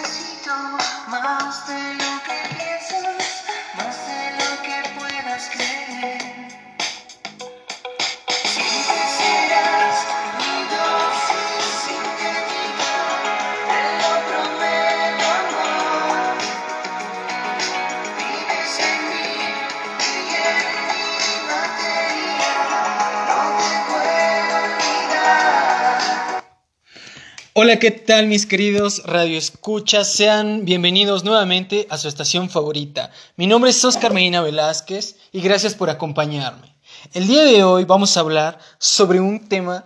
necesito más de lo que piensas, Hola, ¿qué tal mis queridos radioescuchas? Sean bienvenidos nuevamente a su estación favorita. Mi nombre es Oscar Medina Velázquez y gracias por acompañarme. El día de hoy vamos a hablar sobre un tema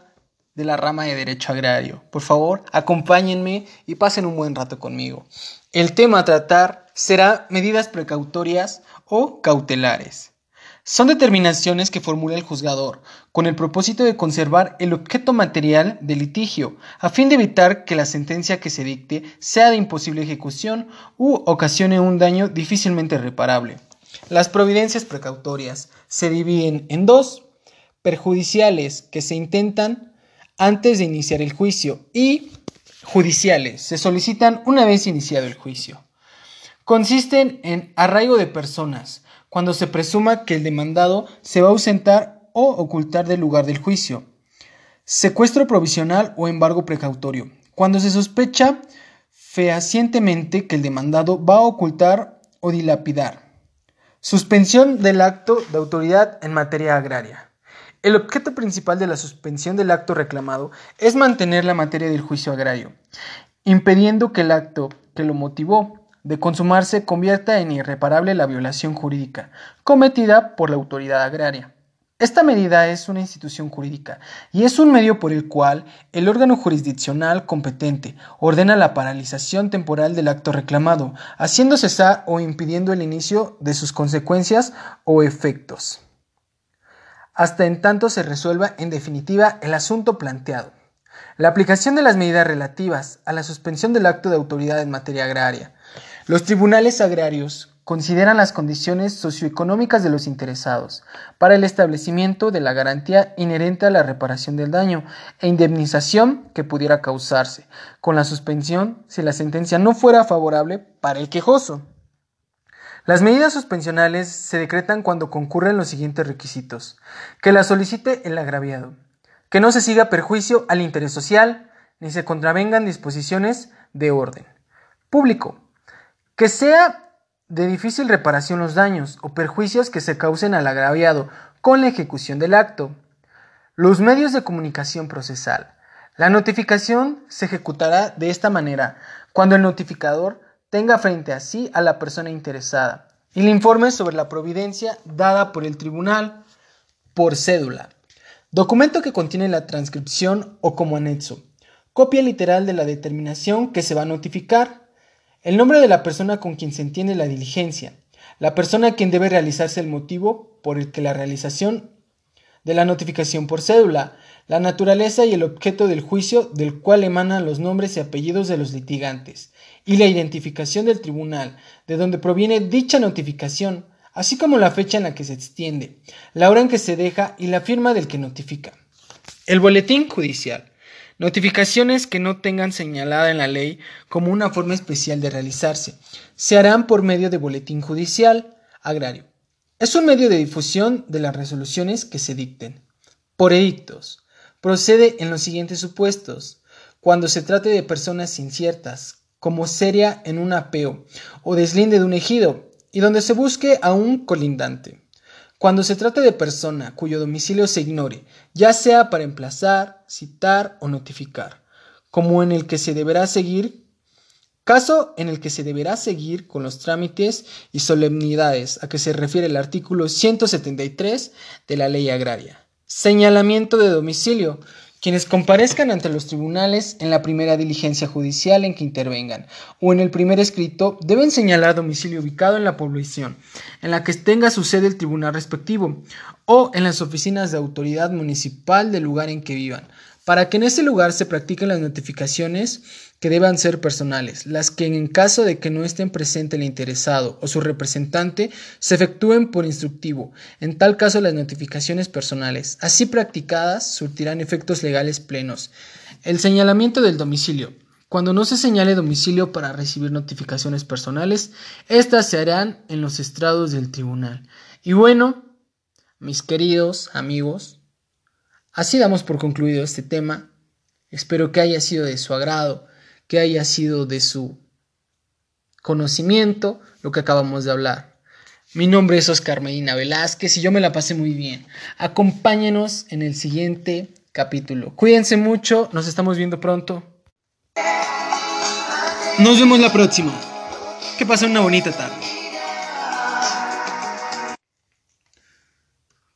de la rama de derecho agrario. Por favor, acompáñenme y pasen un buen rato conmigo. El tema a tratar será medidas precautorias o cautelares. Son determinaciones que formula el juzgador con el propósito de conservar el objeto material del litigio, a fin de evitar que la sentencia que se dicte sea de imposible ejecución u ocasione un daño difícilmente reparable. Las providencias precautorias se dividen en dos, perjudiciales que se intentan antes de iniciar el juicio y judiciales se solicitan una vez iniciado el juicio. Consisten en arraigo de personas, cuando se presuma que el demandado se va a ausentar o ocultar del lugar del juicio. Secuestro provisional o embargo precautorio, cuando se sospecha fehacientemente que el demandado va a ocultar o dilapidar. Suspensión del acto de autoridad en materia agraria. El objeto principal de la suspensión del acto reclamado es mantener la materia del juicio agrario, impidiendo que el acto que lo motivó de consumarse convierta en irreparable la violación jurídica cometida por la autoridad agraria. Esta medida es una institución jurídica y es un medio por el cual el órgano jurisdiccional competente ordena la paralización temporal del acto reclamado, haciendo cesar o impidiendo el inicio de sus consecuencias o efectos, hasta en tanto se resuelva en definitiva el asunto planteado. La aplicación de las medidas relativas a la suspensión del acto de autoridad en materia agraria. Los tribunales agrarios consideran las condiciones socioeconómicas de los interesados para el establecimiento de la garantía inherente a la reparación del daño e indemnización que pudiera causarse, con la suspensión si la sentencia no fuera favorable para el quejoso. Las medidas suspensionales se decretan cuando concurren los siguientes requisitos. Que la solicite el agraviado. Que no se siga perjuicio al interés social, ni se contravengan disposiciones de orden. Público. Que sea de difícil reparación los daños o perjuicios que se causen al agraviado con la ejecución del acto. Los medios de comunicación procesal. La notificación se ejecutará de esta manera cuando el notificador tenga frente a sí a la persona interesada y le informe sobre la providencia dada por el tribunal por cédula. Documento que contiene la transcripción o como anexo. Copia literal de la determinación que se va a notificar el nombre de la persona con quien se entiende la diligencia, la persona a quien debe realizarse el motivo por el que la realización de la notificación por cédula, la naturaleza y el objeto del juicio del cual emanan los nombres y apellidos de los litigantes, y la identificación del tribunal, de donde proviene dicha notificación, así como la fecha en la que se extiende, la hora en que se deja y la firma del que notifica. El boletín judicial. Notificaciones que no tengan señalada en la ley como una forma especial de realizarse se harán por medio de boletín judicial agrario. Es un medio de difusión de las resoluciones que se dicten. Por edictos. Procede en los siguientes supuestos. Cuando se trate de personas inciertas, como seria en un apeo o deslinde de un ejido, y donde se busque a un colindante. Cuando se trate de persona cuyo domicilio se ignore, ya sea para emplazar, citar o notificar, como en el que se deberá seguir, caso en el que se deberá seguir con los trámites y solemnidades a que se refiere el artículo 173 de la Ley Agraria. Señalamiento de domicilio. Quienes comparezcan ante los tribunales en la primera diligencia judicial en que intervengan o en el primer escrito deben señalar domicilio ubicado en la población en la que tenga su sede el tribunal respectivo o en las oficinas de autoridad municipal del lugar en que vivan, para que en ese lugar se practiquen las notificaciones que deban ser personales, las que en caso de que no estén presente el interesado o su representante se efectúen por instructivo, en tal caso las notificaciones personales, así practicadas, surtirán efectos legales plenos. El señalamiento del domicilio. Cuando no se señale domicilio para recibir notificaciones personales, estas se harán en los estrados del tribunal. Y bueno, mis queridos amigos, así damos por concluido este tema. Espero que haya sido de su agrado, que haya sido de su conocimiento lo que acabamos de hablar. Mi nombre es Oscar Medina Velázquez y yo me la pasé muy bien. Acompáñenos en el siguiente capítulo. Cuídense mucho, nos estamos viendo pronto. Nos vemos la próxima. Que pasen una bonita tarde.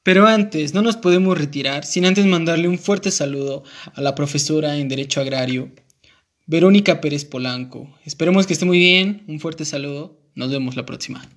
Pero antes, no nos podemos retirar sin antes mandarle un fuerte saludo a la profesora en Derecho Agrario, Verónica Pérez Polanco. Esperemos que esté muy bien. Un fuerte saludo. Nos vemos la próxima.